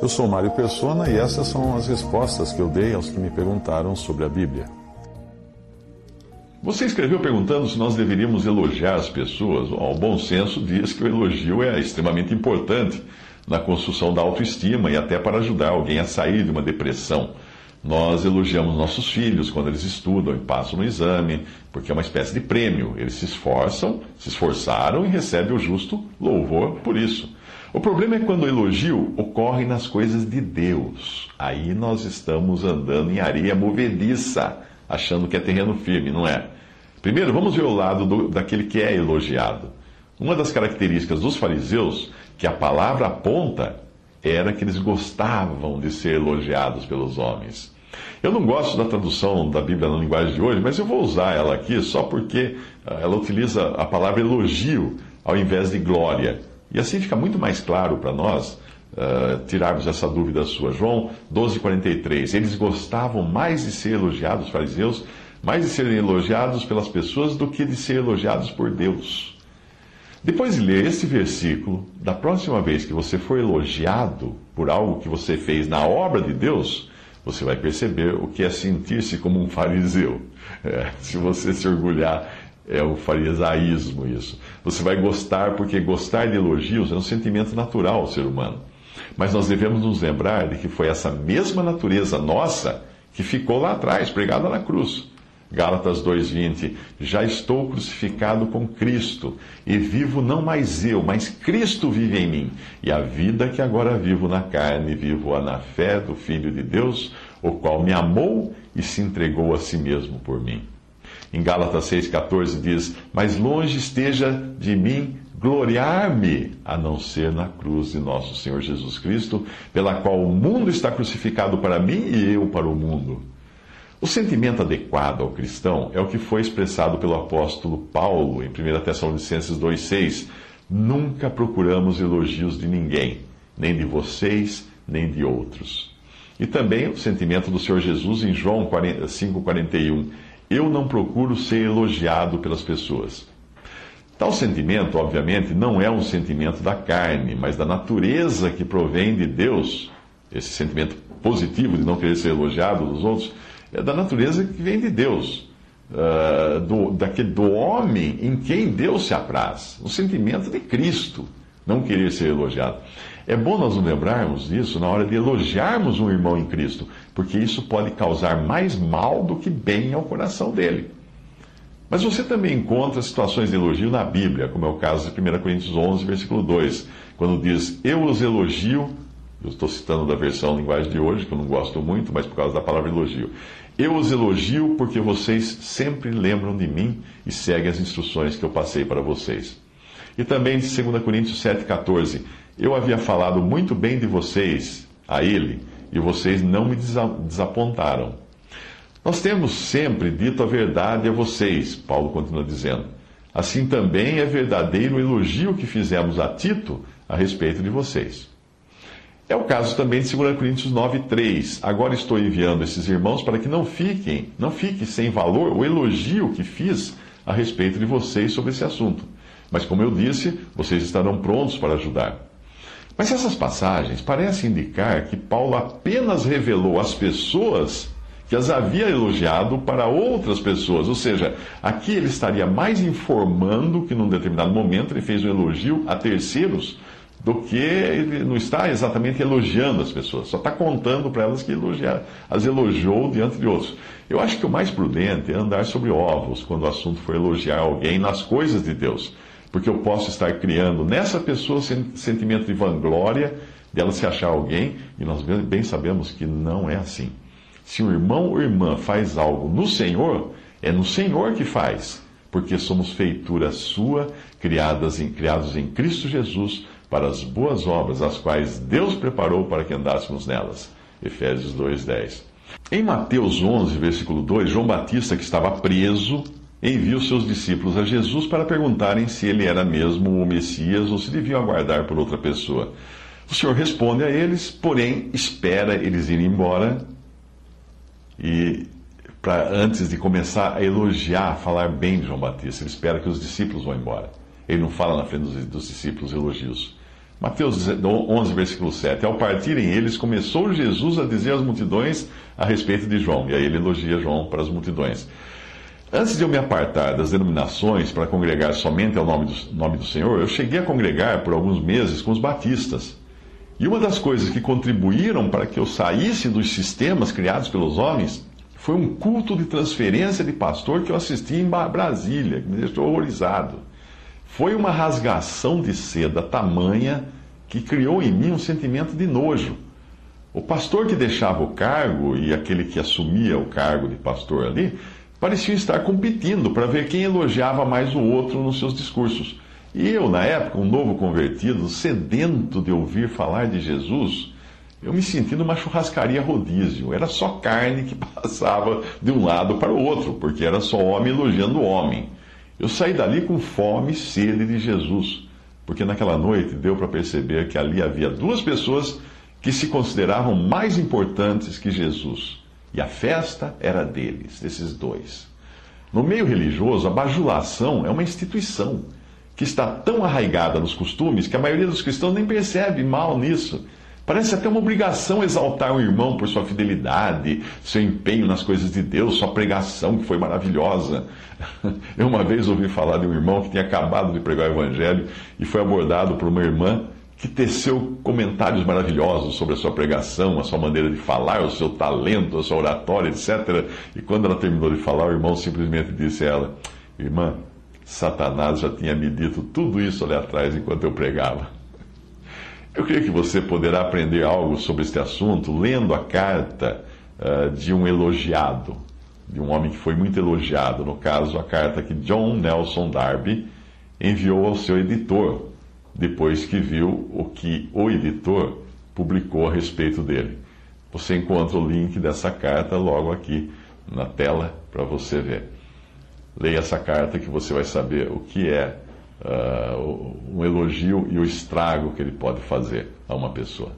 Eu sou Mário Persona e essas são as respostas que eu dei aos que me perguntaram sobre a Bíblia. Você escreveu perguntando se nós deveríamos elogiar as pessoas. O bom senso diz que o elogio é extremamente importante na construção da autoestima e até para ajudar alguém a sair de uma depressão. Nós elogiamos nossos filhos quando eles estudam e passam no exame, porque é uma espécie de prêmio. Eles se esforçam, se esforçaram e recebem o justo louvor por isso. O problema é quando o elogio ocorre nas coisas de Deus. Aí nós estamos andando em areia movediça, achando que é terreno firme, não é? Primeiro, vamos ver o lado do, daquele que é elogiado. Uma das características dos fariseus que a palavra aponta era que eles gostavam de ser elogiados pelos homens. Eu não gosto da tradução da Bíblia na linguagem de hoje, mas eu vou usar ela aqui só porque ah, ela utiliza a palavra elogio ao invés de glória. E assim fica muito mais claro para nós uh, tirarmos essa dúvida sua. João 12,43. Eles gostavam mais de ser elogiados, os fariseus, mais de serem elogiados pelas pessoas do que de ser elogiados por Deus. Depois de ler esse versículo, da próxima vez que você for elogiado por algo que você fez na obra de Deus, você vai perceber o que é sentir-se como um fariseu. É, se você se orgulhar, é o farisaísmo isso. Você vai gostar, porque gostar de elogios é um sentimento natural ao ser humano. Mas nós devemos nos lembrar de que foi essa mesma natureza nossa que ficou lá atrás, pregada na cruz. Gálatas 2:20 Já estou crucificado com Cristo e vivo não mais eu, mas Cristo vive em mim. E a vida que agora vivo na carne, vivo-a na fé do Filho de Deus, o qual me amou e se entregou a si mesmo por mim. Em Gálatas 6,14 diz: Mas longe esteja de mim gloriar-me, a não ser na cruz de nosso Senhor Jesus Cristo, pela qual o mundo está crucificado para mim e eu para o mundo. O sentimento adequado ao cristão é o que foi expressado pelo apóstolo Paulo em 1 Tessalonicenses 2,6. Nunca procuramos elogios de ninguém, nem de vocês, nem de outros. E também o sentimento do Senhor Jesus em João 5,41. Eu não procuro ser elogiado pelas pessoas. Tal sentimento, obviamente, não é um sentimento da carne, mas da natureza que provém de Deus. Esse sentimento positivo de não querer ser elogiado dos outros é da natureza que vem de Deus, uh, do, daquele, do homem em quem Deus se apraz, o sentimento de Cristo, não querer ser elogiado. É bom nós nos lembrarmos disso na hora de elogiarmos um irmão em Cristo, porque isso pode causar mais mal do que bem ao coração dele. Mas você também encontra situações de elogio na Bíblia, como é o caso de 1 Coríntios 11, versículo 2, quando diz: Eu os elogio eu estou citando da versão linguagem de hoje, que eu não gosto muito, mas por causa da palavra elogio. Eu os elogio porque vocês sempre lembram de mim e seguem as instruções que eu passei para vocês. E também de 2 Coríntios 7,14. Eu havia falado muito bem de vocês a ele, e vocês não me desapontaram. Nós temos sempre dito a verdade a vocês, Paulo continua dizendo. Assim também é verdadeiro o elogio que fizemos a Tito a respeito de vocês. É o caso também de 2 Coríntios 9:3. Agora estou enviando esses irmãos para que não fiquem, não fique sem valor o elogio que fiz a respeito de vocês sobre esse assunto. Mas como eu disse, vocês estarão prontos para ajudar. Mas essas passagens parecem indicar que Paulo apenas revelou às pessoas que as havia elogiado para outras pessoas. Ou seja, aqui ele estaria mais informando que num determinado momento ele fez um elogio a terceiros do que ele não está exatamente elogiando as pessoas, só está contando para elas que elogiar, as elogiou diante de outros. Eu acho que o mais prudente é andar sobre ovos quando o assunto for elogiar alguém nas coisas de Deus, porque eu posso estar criando nessa pessoa sentimento de vanglória, dela se achar alguém, e nós bem sabemos que não é assim. Se um irmão ou irmã faz algo no Senhor, é no Senhor que faz, porque somos feitura sua, criadas em, criados em Cristo Jesus para as boas obras, as quais Deus preparou para que andássemos nelas. Efésios 2:10. Em Mateus 11, versículo 2, João Batista, que estava preso, envia os seus discípulos a Jesus para perguntarem se ele era mesmo o Messias ou se deviam aguardar por outra pessoa. O Senhor responde a eles, porém espera eles irem embora e para antes de começar a elogiar, a falar bem de João Batista, ele espera que os discípulos vão embora. Ele não fala na frente dos, dos discípulos elogios. Mateus 11, versículo 7. Ao partirem eles, começou Jesus a dizer às multidões a respeito de João. E aí ele elogia João para as multidões. Antes de eu me apartar das denominações para congregar somente ao nome do, nome do Senhor, eu cheguei a congregar por alguns meses com os batistas. E uma das coisas que contribuíram para que eu saísse dos sistemas criados pelos homens foi um culto de transferência de pastor que eu assisti em Brasília, que me deixou horrorizado. Foi uma rasgação de seda tamanha que criou em mim um sentimento de nojo. O pastor que deixava o cargo e aquele que assumia o cargo de pastor ali pareciam estar competindo para ver quem elogiava mais o outro nos seus discursos. E eu, na época, um novo convertido, sedento de ouvir falar de Jesus, eu me senti numa churrascaria rodízio. Era só carne que passava de um lado para o outro, porque era só homem elogiando homem. Eu saí dali com fome e sede de Jesus, porque naquela noite deu para perceber que ali havia duas pessoas que se consideravam mais importantes que Jesus. E a festa era deles, desses dois. No meio religioso, a bajulação é uma instituição que está tão arraigada nos costumes que a maioria dos cristãos nem percebe mal nisso Parece até uma obrigação exaltar um irmão por sua fidelidade, seu empenho nas coisas de Deus, sua pregação que foi maravilhosa. Eu uma vez ouvi falar de um irmão que tinha acabado de pregar o Evangelho e foi abordado por uma irmã que teceu comentários maravilhosos sobre a sua pregação, a sua maneira de falar, o seu talento, a sua oratória, etc. E quando ela terminou de falar, o irmão simplesmente disse a ela: Irmã, Satanás já tinha me dito tudo isso ali atrás enquanto eu pregava. Eu creio que você poderá aprender algo sobre este assunto lendo a carta uh, de um elogiado, de um homem que foi muito elogiado, no caso, a carta que John Nelson Darby enviou ao seu editor, depois que viu o que o editor publicou a respeito dele. Você encontra o link dessa carta logo aqui na tela para você ver. Leia essa carta que você vai saber o que é uh, um elogio e o estrago que ele pode fazer a uma pessoa.